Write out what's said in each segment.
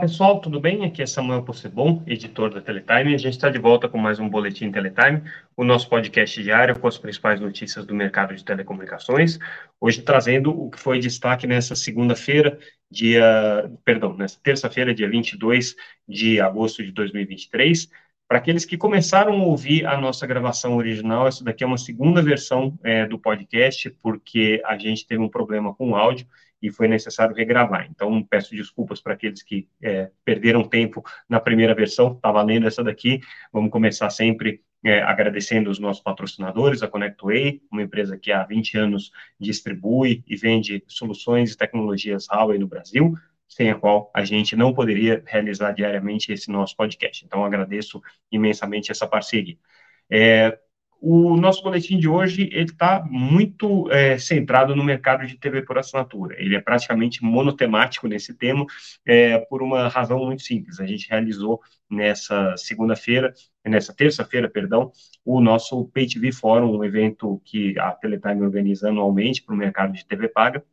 Pessoal, tudo bem? Aqui é Samuel Possebon, editor da Teletime. A gente está de volta com mais um Boletim Teletime, o nosso podcast diário com as principais notícias do mercado de telecomunicações. Hoje trazendo o que foi destaque nessa segunda-feira, dia, perdão, nessa terça-feira, dia 22 de agosto de 2023. Para aqueles que começaram a ouvir a nossa gravação original, essa daqui é uma segunda versão é, do podcast, porque a gente teve um problema com o áudio e foi necessário regravar. Então, peço desculpas para aqueles que é, perderam tempo na primeira versão, está valendo essa daqui. Vamos começar sempre é, agradecendo os nossos patrocinadores, a ConnectWay, uma empresa que há 20 anos distribui e vende soluções e tecnologias Huawei no Brasil, sem a qual a gente não poderia realizar diariamente esse nosso podcast. Então, agradeço imensamente essa parceria. É, o nosso boletim de hoje ele está muito é, centrado no mercado de TV por assinatura. Ele é praticamente monotemático nesse tema, é, por uma razão muito simples. A gente realizou nessa segunda-feira, nessa terça-feira, perdão, o nosso Pay TV Forum, um evento que a Teletime organiza anualmente para o mercado de TV paga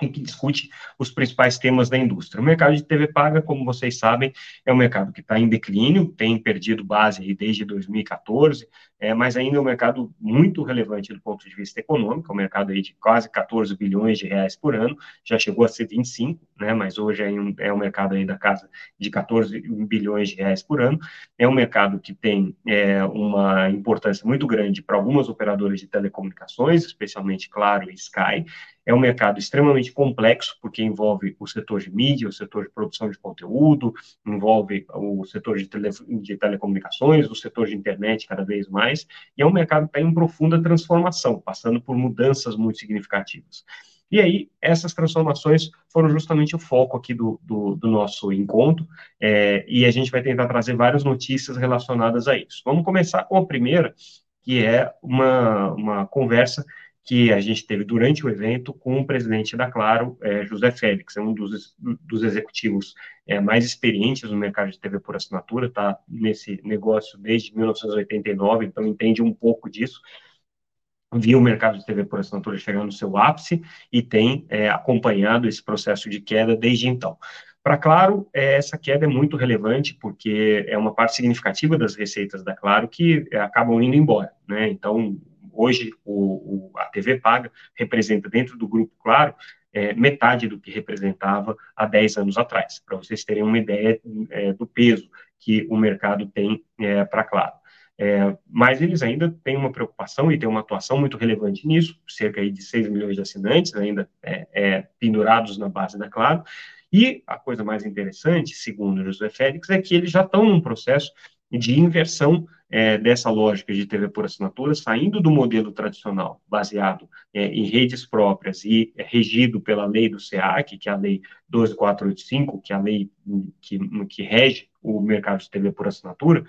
em que discute os principais temas da indústria. O mercado de TV paga, como vocês sabem, é um mercado que está em declínio, tem perdido base desde 2014, é, mas ainda é um mercado muito relevante do ponto de vista econômico, é um mercado aí de quase 14 bilhões de reais por ano, já chegou a ser 25, né, mas hoje é um, é um mercado aí da casa de 14 bilhões de reais por ano, é um mercado que tem é, uma importância muito grande para algumas operadoras de telecomunicações, especialmente Claro e Sky, é um mercado extremamente complexo, porque envolve o setor de mídia, o setor de produção de conteúdo, envolve o setor de, tele, de telecomunicações, o setor de internet cada vez mais, e é um mercado que está em profunda transformação, passando por mudanças muito significativas. E aí, essas transformações foram justamente o foco aqui do, do, do nosso encontro, é, e a gente vai tentar trazer várias notícias relacionadas a isso. Vamos começar com a primeira, que é uma, uma conversa que a gente teve durante o evento com o presidente da Claro, é, José Félix, é um dos, dos executivos é, mais experientes no mercado de TV por assinatura, está nesse negócio desde 1989, então entende um pouco disso, viu o mercado de TV por assinatura chegando no seu ápice e tem é, acompanhado esse processo de queda desde então. Para Claro, é, essa queda é muito relevante porque é uma parte significativa das receitas da Claro que é, acabam indo embora, né? Então, hoje o, o, a TV paga representa dentro do grupo Claro é, metade do que representava há 10 anos atrás, para vocês terem uma ideia é, do peso que o mercado tem é, para Claro. É, mas eles ainda têm uma preocupação e têm uma atuação muito relevante nisso, cerca de 6 milhões de assinantes ainda é, é, pendurados na base da Claro, e a coisa mais interessante, segundo José Félix, é que eles já estão num processo de inversão é, dessa lógica de TV por assinatura, saindo do modelo tradicional, baseado é, em redes próprias e é, regido pela lei do SEAC, que é a lei 12485, que é a lei que, que rege o mercado de TV por assinatura,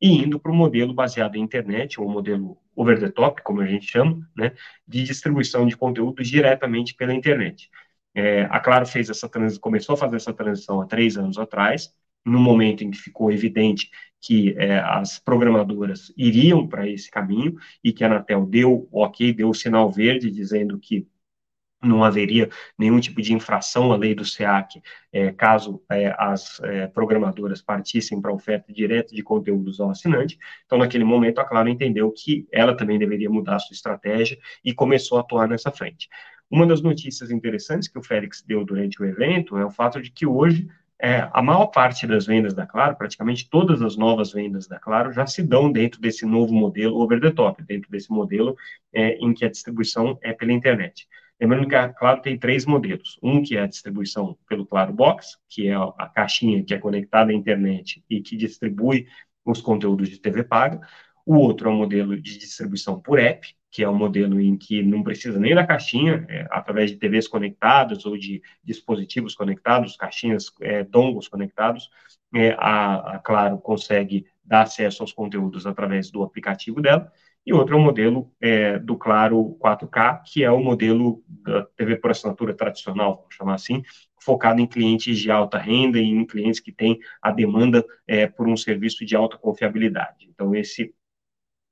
e indo para o modelo baseado em internet, ou modelo over the top, como a gente chama, né, de distribuição de conteúdo diretamente pela internet. É, a Claro fez essa começou a fazer essa transição há três anos atrás, no momento em que ficou evidente que é, as programadoras iriam para esse caminho e que a Anatel deu ok, deu o sinal verde dizendo que não haveria nenhum tipo de infração à lei do SEAC é, caso é, as é, programadoras partissem para oferta direta de conteúdos ao assinante. Então, naquele momento, a Claro entendeu que ela também deveria mudar a sua estratégia e começou a atuar nessa frente. Uma das notícias interessantes que o Félix deu durante o evento é o fato de que hoje é, a maior parte das vendas da Claro, praticamente todas as novas vendas da Claro, já se dão dentro desse novo modelo over the top, dentro desse modelo é, em que a distribuição é pela internet. Lembrando que a Claro tem três modelos. Um que é a distribuição pelo Claro Box, que é a caixinha que é conectada à internet e que distribui os conteúdos de TV paga. O outro é o modelo de distribuição por app, que é um modelo em que não precisa nem da caixinha, é, através de TVs conectadas ou de dispositivos conectados, caixinhas, é, dongos conectados, é, a, a, Claro consegue dar acesso aos conteúdos através do aplicativo dela, e outro é o modelo é, do Claro 4K, que é o modelo da TV por assinatura tradicional, vamos chamar assim, focado em clientes de alta renda e em clientes que têm a demanda é, por um serviço de alta confiabilidade. Então, esse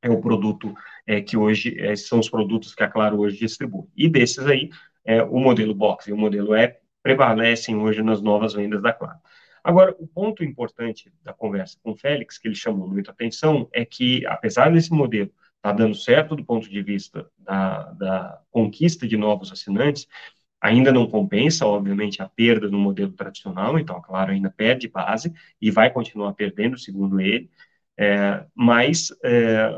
é o produto é, que hoje é, são os produtos que a Claro hoje distribui. E desses aí, é, o modelo box e o modelo app prevalecem hoje nas novas vendas da Claro. Agora, o ponto importante da conversa com o Félix, que ele chamou muita atenção, é que, apesar desse modelo estar tá dando certo do ponto de vista da, da conquista de novos assinantes, ainda não compensa, obviamente, a perda no modelo tradicional, então, claro, ainda perde base e vai continuar perdendo, segundo ele, é, mas é,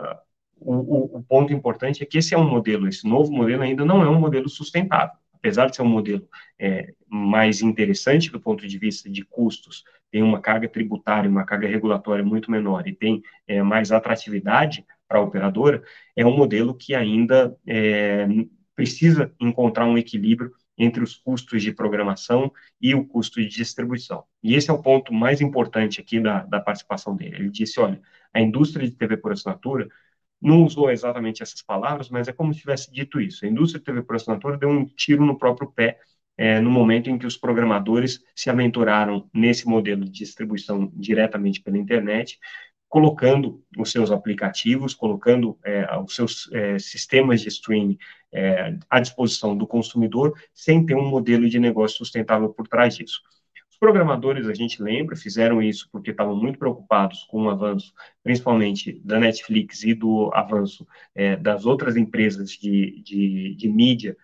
o, o, ponto importante é que esse é um modelo, esse novo modelo ainda não é um modelo sustentável. Apesar de ser um modelo é, mais interessante do ponto de vista de custos, tem uma carga tributária, uma carga regulatória muito menor e tem é, mais atratividade para a operadora, é um modelo que ainda é, precisa encontrar um equilíbrio entre os custos de programação e o custo de distribuição. E esse é o ponto mais importante aqui da, da participação dele. Ele disse, olha, a indústria de TV por assinatura não usou exatamente essas palavras, mas é como se tivesse dito isso. A indústria de TV por assinatura deu um tiro no próprio pé é, no momento em que os programadores se aventuraram nesse modelo de distribuição diretamente pela internet, colocando os seus aplicativos, colocando é, os seus é, sistemas de streaming é, à disposição do consumidor, sem ter um modelo de negócio sustentável por trás disso. Os programadores, a gente lembra, fizeram isso porque estavam muito preocupados com o avanço, principalmente da Netflix e do avanço é, das outras empresas de, de, de mídia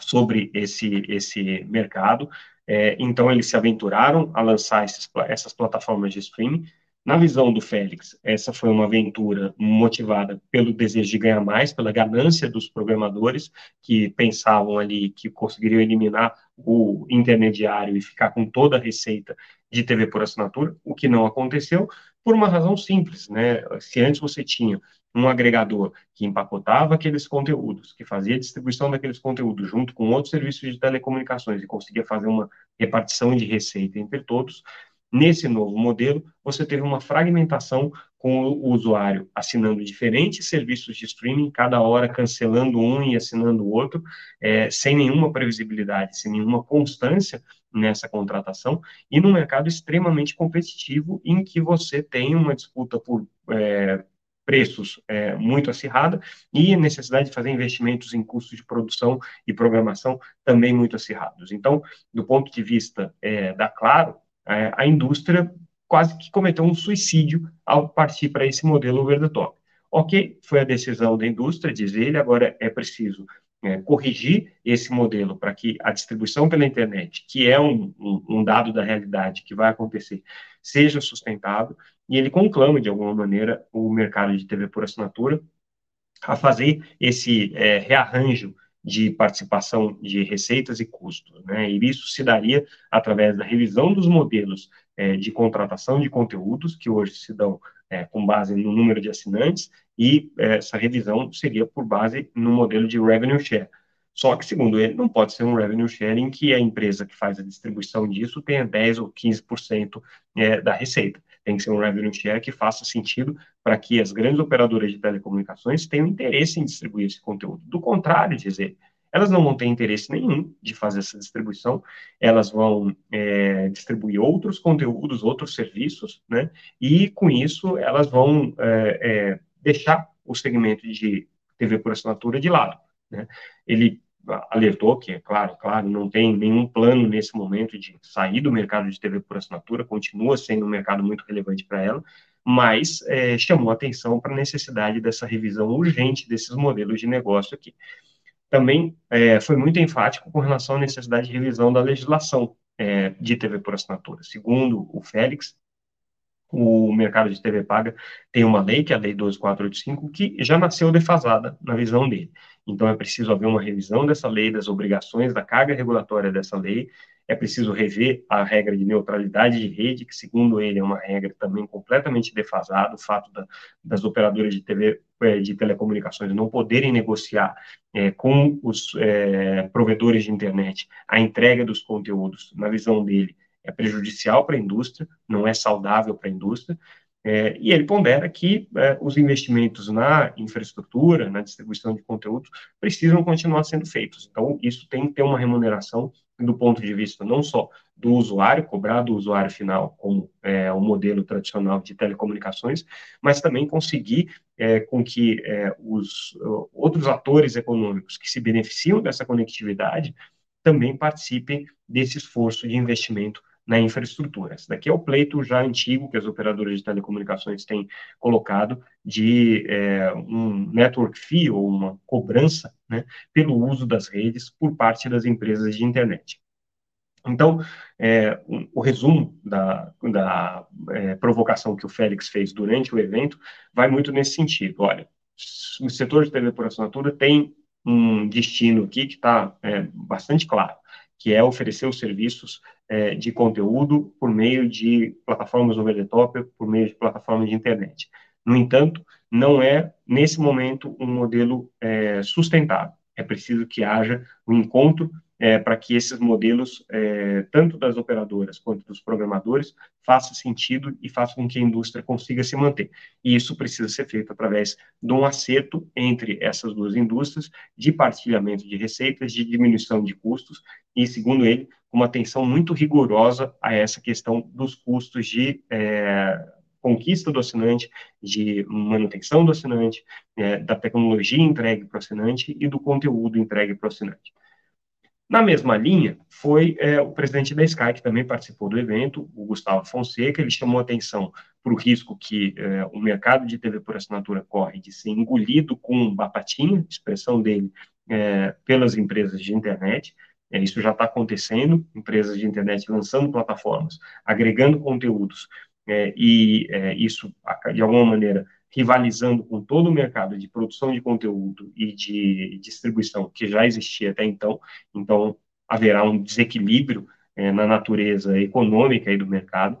sobre esse, esse mercado. É, então, eles se aventuraram a lançar esses, essas plataformas de streaming, na visão do Félix, essa foi uma aventura motivada pelo desejo de ganhar mais, pela ganância dos programadores que pensavam ali que conseguiriam eliminar o intermediário e ficar com toda a receita de TV por assinatura, o que não aconteceu por uma razão simples, né? Se antes você tinha um agregador que empacotava aqueles conteúdos, que fazia distribuição daqueles conteúdos junto com outros serviços de telecomunicações e conseguia fazer uma repartição de receita entre todos, Nesse novo modelo, você teve uma fragmentação com o usuário assinando diferentes serviços de streaming, cada hora cancelando um e assinando o outro, é, sem nenhuma previsibilidade, sem nenhuma constância nessa contratação, e num mercado extremamente competitivo, em que você tem uma disputa por é, preços é, muito acirrada e necessidade de fazer investimentos em custos de produção e programação também muito acirrados. Então, do ponto de vista é, da Claro, é, a indústria quase que cometeu um suicídio ao partir para esse modelo over the top. Ok, foi a decisão da indústria, diz ele, agora é preciso é, corrigir esse modelo para que a distribuição pela internet, que é um, um, um, dado da realidade que vai acontecer, seja sustentável, e ele conclama, de alguma maneira, o mercado de TV por assinatura a fazer esse é, rearranjo de participação de receitas e custos. Né? E isso se daria através da revisão dos modelos é, de contratação de conteúdos, que hoje se dão é, com base no número de assinantes, e essa revisão seria por base no modelo de revenue share. Só que, segundo ele, não pode ser um revenue share em que a empresa que faz a distribuição disso tenha 10% ou 15% é, da receita tem que ser um revenue share que faça sentido para que as grandes operadoras de telecomunicações tenham interesse em distribuir esse conteúdo. Do contrário, dizer, elas não vão ter interesse nenhum de fazer essa distribuição, elas vão é, distribuir outros conteúdos, outros serviços, né? E com isso elas vão é, é, deixar o segmento de TV por assinatura de lado. Né? Ele alertou que, é claro, claro, não tem nenhum plano nesse momento de sair do mercado de TV por assinatura, continua sendo um mercado muito relevante para ela, mas é, chamou atenção para a necessidade dessa revisão urgente desses modelos de negócio aqui. Também é, foi muito enfático com relação à necessidade de revisão da legislação é, de TV por assinatura. Segundo o Félix, o mercado de TV paga tem uma lei, que é a Lei 12485, que já nasceu defasada na visão dele. Então, é preciso haver uma revisão dessa lei, das obrigações, da carga regulatória dessa lei. É preciso rever a regra de neutralidade de rede, que, segundo ele, é uma regra também completamente defasada. O fato da, das operadoras de TV, eh, de telecomunicações não poderem negociar é, com os é, provedores de internet a entrega dos conteúdos, na visão dele, é prejudicial para a indústria, não é saudável para a indústria. É, e ele pondera que é, os investimentos na infraestrutura, na distribuição de conteúdos, precisam continuar sendo feitos. Então, isso tem que ter uma remuneração do ponto de vista não só do usuário, cobrar do usuário final, como é, o modelo tradicional de telecomunicações, mas também conseguir é, com que é, os outros atores econômicos que se beneficiam dessa conectividade também participem desse esforço de investimento na infraestrutura. Esse daqui é o pleito já antigo que as operadoras de telecomunicações têm colocado de é, um network fee ou uma cobrança né, pelo uso das redes por parte das empresas de internet. Então, é, o resumo da, da é, provocação que o Félix fez durante o evento vai muito nesse sentido. Olha, o setor de TV por assinatura tem um destino aqui que está é, bastante claro, que é oferecer os serviços é, de conteúdo por meio de plataformas over the top, por meio de plataformas de internet. No entanto, não é, nesse momento, um modelo é, sustentável. É preciso que haja um encontro é, para que esses modelos, é, tanto das operadoras quanto dos programadores, façam sentido e façam com que a indústria consiga se manter. E isso precisa ser feito através de um acerto entre essas duas indústrias, de partilhamento de receitas, de diminuição de custos, e, segundo ele, uma atenção muito rigorosa a essa questão dos custos de é, conquista do assinante, de manutenção do assinante, é, da tecnologia entregue para o assinante e do conteúdo entregue para o assinante. Na mesma linha, foi é, o presidente da Sky, que também participou do evento, o Gustavo Fonseca, ele chamou atenção para o risco que é, o mercado de TV por assinatura corre de ser engolido com batatinha, expressão dele, é, pelas empresas de internet. É, isso já está acontecendo, empresas de internet lançando plataformas, agregando conteúdos, é, e é, isso, de alguma maneira, rivalizando com todo o mercado de produção de conteúdo e de distribuição que já existia até então, então haverá um desequilíbrio é, na natureza econômica do mercado.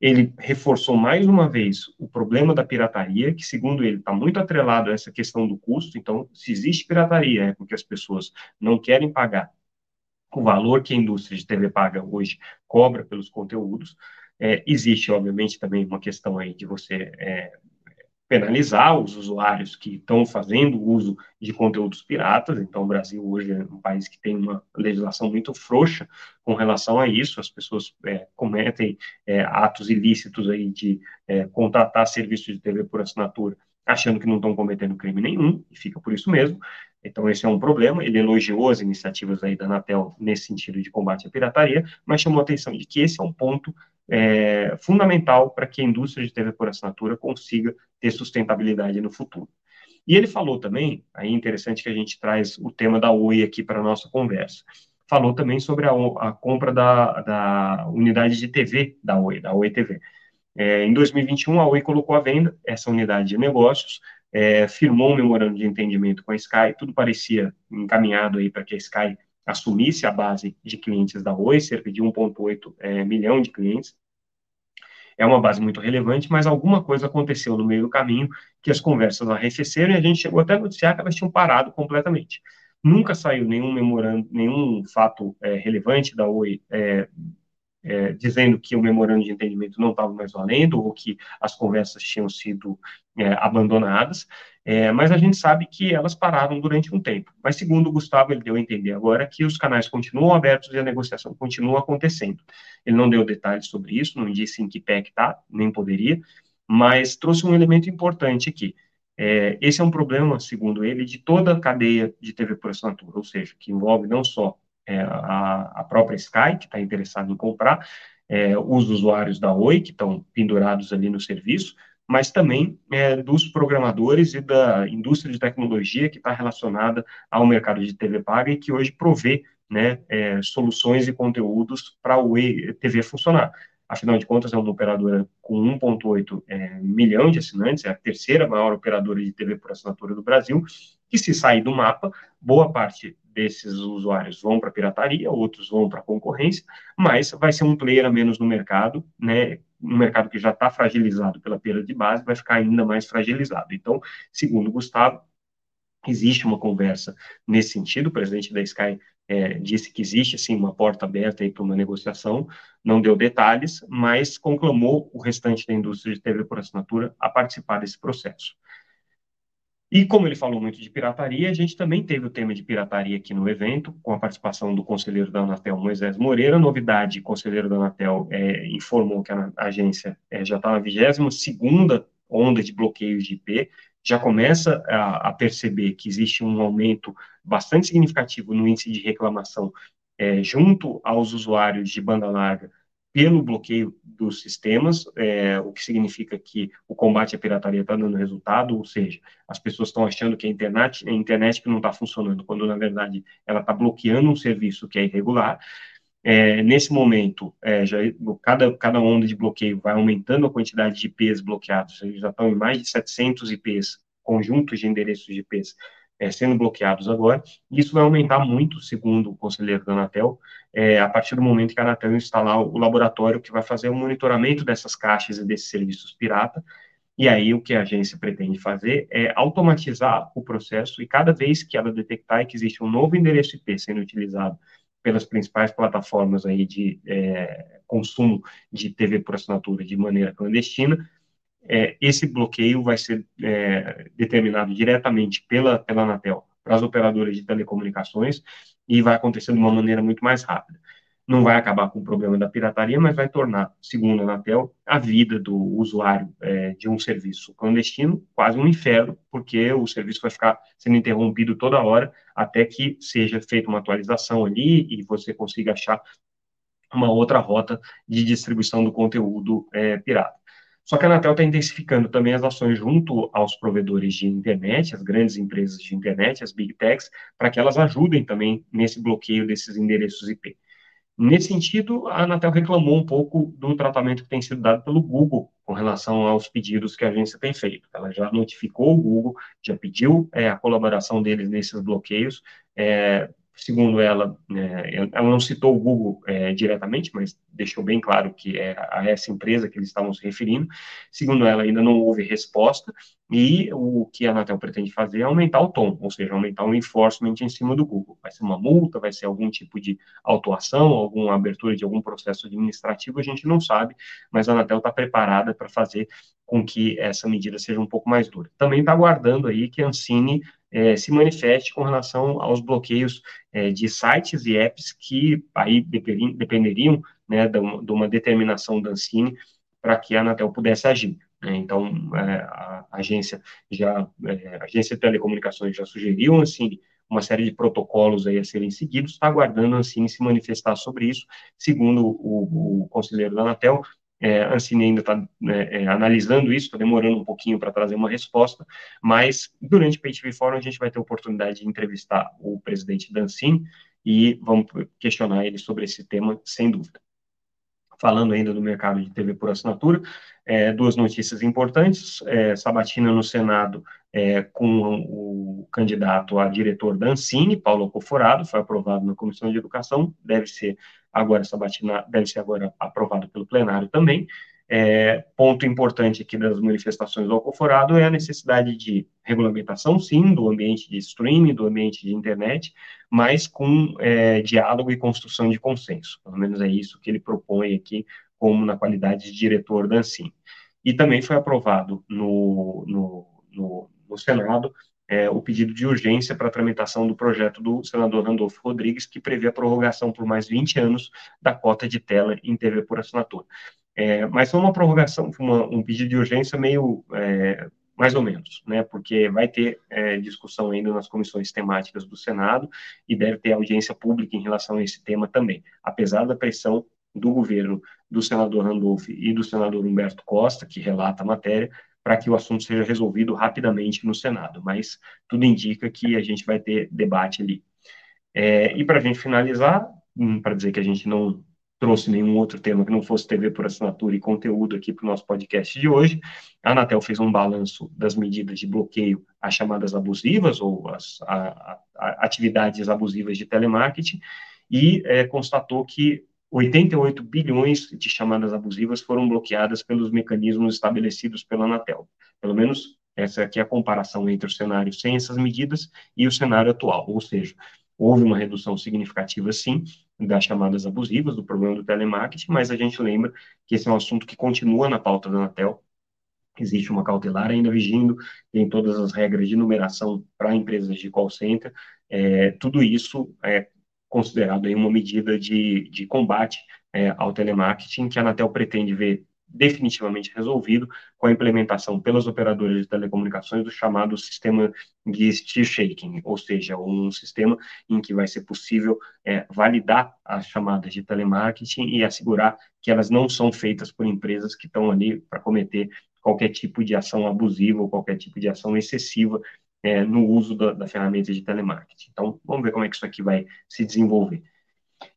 Ele reforçou mais uma vez o problema da pirataria, que, segundo ele, está muito atrelado a essa questão do custo. Então, se existe pirataria, é porque as pessoas não querem pagar o valor que a indústria de TV paga hoje cobra pelos conteúdos. É, existe, obviamente, também uma questão aí de você é, penalizar os usuários que estão fazendo uso de conteúdos piratas. Então, o Brasil hoje é um país que tem uma legislação muito frouxa com relação a isso. As pessoas é, cometem é, atos ilícitos aí de é, contratar serviços de TV por assinatura, achando que não estão cometendo crime nenhum, e fica por isso mesmo. Então, esse é um problema. Ele elogiou as iniciativas aí da Anatel nesse sentido de combate à pirataria, mas chamou a atenção de que esse é um ponto é, fundamental para que a indústria de TV por assinatura consiga ter sustentabilidade no futuro. E ele falou também, aí é interessante que a gente traz o tema da Oi aqui para a nossa conversa, falou também sobre a, a compra da, da, unidade de TV da Oi, da Oi TV. É, em 2021, a Oi colocou à venda essa unidade de negócios, é, firmou um memorando de entendimento com a Sky, tudo parecia encaminhado aí para que a Sky assumisse a base de clientes da Oi, cerca de 1,8 é, milhão de clientes. É uma base muito relevante, mas alguma coisa aconteceu no meio do caminho que as conversas arrefeceram e a gente chegou até a noticiar que elas tinham parado completamente. Nunca saiu nenhum memorando, nenhum fato é, relevante da Oi é, é, dizendo que o memorando de entendimento não estava mais valendo ou que as conversas tinham sido é, abandonadas, é, mas a gente sabe que elas pararam durante um tempo. Mas, segundo o Gustavo, ele deu a entender agora que os canais continuam abertos e a negociação continua acontecendo. Ele não deu detalhes sobre isso, não disse em que pé que está, nem poderia, mas trouxe um elemento importante aqui. É, esse é um problema, segundo ele, de toda a cadeia de TV por assinatura, ou seja, que envolve não só é, a, a, própria Sky, que está interessada em comprar, é, os usuários da Oi, que estão pendurados ali no serviço, mas também é, dos programadores e da indústria de tecnologia que está relacionada ao mercado de TV paga e que hoje provê né, é, soluções e conteúdos para Oi TV funcionar. Afinal de contas, é uma operadora com 1,8 é, milhão de assinantes, é a terceira maior operadora de TV por assinatura do Brasil, que se sair do mapa, boa parte desses usuários vão para a pirataria, outros vão para a concorrência, mas vai ser um player a menos no mercado, né? Um mercado que já está fragilizado pela perda de base, vai ficar ainda mais fragilizado. Então, segundo Gustavo, existe uma conversa nesse sentido. O presidente da Sky é, disse que existe sim uma porta aberta para uma negociação, não deu detalhes, mas conclamou o restante da indústria de TV por assinatura a participar desse processo. E como ele falou muito de pirataria, a gente também teve o tema de pirataria aqui no evento, com a participação do conselheiro da Anatel, Moisés Moreira. Novidade, o conselheiro da Anatel é, informou que a agência é, já está na 22ª onda de bloqueios de IP, já começa a, a, perceber que existe um aumento bastante significativo no índice de reclamação é, junto aos usuários de banda larga pelo bloqueio dos sistemas, é, o que significa que o combate à pirataria está dando resultado, ou seja, as pessoas estão achando que a internet, a internet que não está funcionando, quando na verdade ela está bloqueando um serviço que é irregular. É, nesse momento, é, já, cada, cada onda de bloqueio vai aumentando a quantidade de IPs bloqueados, eles já estão em mais de 700 IPs, conjuntos de endereços de IPs, é, sendo bloqueados agora. Isso vai aumentar muito, segundo o conselheiro da Anatel, é, a partir do momento que a Anatel instalar o laboratório que vai fazer o monitoramento dessas caixas e desses serviços pirata. E aí o que a agência pretende fazer é automatizar o processo e cada vez que ela detectar que existe um novo endereço IP sendo utilizado pelas principais plataformas aí de é, consumo de TV por assinatura de maneira clandestina, é, esse bloqueio vai ser é, determinado diretamente pela, pela Anatel para as operadoras de telecomunicações e vai acontecer de uma maneira muito mais rápida. Não vai acabar com o problema da pirataria, mas vai tornar, segundo a Anatel, a vida do usuário é, de um serviço clandestino quase um inferno, porque o serviço vai ficar sendo interrompido toda hora até que seja feita uma atualização ali e você consiga achar uma outra rota de distribuição do conteúdo é, pirata. Só que a Anatel está intensificando também as ações junto aos provedores de internet, as grandes empresas de internet, as big techs, para que elas ajudem também nesse bloqueio desses endereços IP. Nesse sentido, a Anatel reclamou um pouco do tratamento que tem sido dado pelo Google com relação aos pedidos que a agência tem feito. Ela já notificou o Google, já pediu é, a colaboração deles nesses bloqueios, é, segundo ela, é, ela não citou o Google é, diretamente, mas deixou bem claro que é a essa empresa que eles estavam se referindo. Segundo ela, ainda não houve resposta, e o que a Anatel pretende fazer é aumentar o tom, ou seja, aumentar o enforcement em cima do Google. Vai ser uma multa, vai ser algum tipo de autuação, alguma abertura de algum processo administrativo, a gente não sabe, mas a Anatel está preparada para fazer com que essa medida seja um pouco mais dura. Também está aguardando aí que a Ancine é, se manifeste com relação aos bloqueios é, de sites e apps que aí dependeriam né, de, uma determinação da Ancine para que a Anatel pudesse agir. Né? Então, é, a agência já, é, a agência de telecomunicações já sugeriu a Ancine uma série de protocolos aí a serem seguidos, está aguardando a Ancine se manifestar sobre isso, segundo o, o conselheiro da Anatel, é, a Ancine ainda está né, é, analisando isso, está demorando um pouquinho para trazer uma resposta, mas durante o PayTV Forum a gente vai ter a oportunidade de entrevistar o presidente da Ancine e vamos questionar ele sobre esse tema, sem dúvida. Falando ainda do mercado de TV por assinatura, é, duas notícias importantes. É, Sabatina no Senado é, com o candidato a diretor da Ancine, Paulo Coforado, foi aprovado na Comissão de Educação, deve ser agora Sabatina, deve ser agora aprovado pelo plenário também. É, ponto importante aqui das manifestações do Alcoforado é a necessidade de regulamentação, sim, do ambiente de streaming, do ambiente de internet, mas com é, diálogo e construção de consenso. Pelo menos é isso que ele propõe aqui, como na qualidade de diretor da Ancine. E também foi aprovado no, no, no, no Senado é, o pedido de urgência para tramitação do projeto do senador Randolfo Rodrigues, que prevê a prorrogação por mais 20 anos da cota de tela em TV por assinatura. É, mas foi uma prorrogação, uma, um pedido de urgência meio é, mais ou menos, né? Porque vai ter é, discussão ainda nas comissões temáticas do Senado e deve ter audiência pública em relação a esse tema também, apesar da pressão do governo do senador Randolph e do senador Humberto Costa, que relata a matéria, para que o assunto seja resolvido rapidamente no Senado, mas tudo indica que a gente vai ter debate ali. É, e para a gente finalizar, hum, para dizer que a gente não trouxe nenhum outro tema que não fosse TV por assinatura e conteúdo aqui para o nosso podcast de hoje, a Anatel fez um balanço das medidas de bloqueio às chamadas abusivas ou a, atividades abusivas de telemarketing e é, constatou que 88 bilhões de chamadas abusivas foram bloqueadas pelos mecanismos estabelecidos pela Anatel. Pelo menos essa aqui é a comparação entre o cenário sem essas medidas e o cenário atual, ou seja, houve uma redução significativa, sim, das chamadas abusivas, do problema do telemarketing, mas a gente lembra que esse é um assunto que continua na pauta da Anatel, existe uma cautelar ainda vigindo, tem todas as regras de numeração para empresas de call center, é, tudo isso é, considerado aí uma medida de, de combate é, ao telemarketing, que a Anatel pretende ver definitivamente resolvido com a implementação pelas operadoras de telecomunicações do chamado sistema de steer shaking, ou seja, um sistema em que vai ser possível é, validar as chamadas de telemarketing e assegurar que elas não são feitas por empresas que estão ali para cometer qualquer tipo de ação abusiva ou qualquer tipo de ação excessiva é, no uso da, da ferramenta de telemarketing. Então, vamos ver como é que isso aqui vai se desenvolver.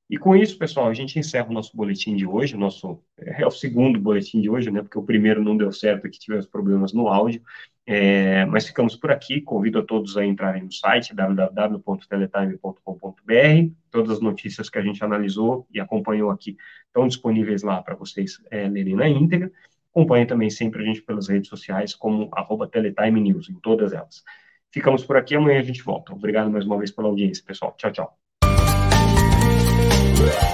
E com isso, pessoal, a gente encerra o nosso boletim de hoje, o nosso é o segundo boletim de hoje, né? Porque o primeiro não deu certo, que tivemos problemas no áudio. É, mas ficamos por aqui. Convido a todos a entrarem no site www.teletime.com.br. Todas as notícias que a gente analisou e acompanhou aqui estão disponíveis lá para vocês é, lerem na íntegra. Acompanhem também sempre a gente pelas redes sociais, como arroba Teletime News, em todas elas. Ficamos por aqui, amanhã a gente volta. Obrigado mais uma vez pela audiência, pessoal. Tchau, tchau. Yeah.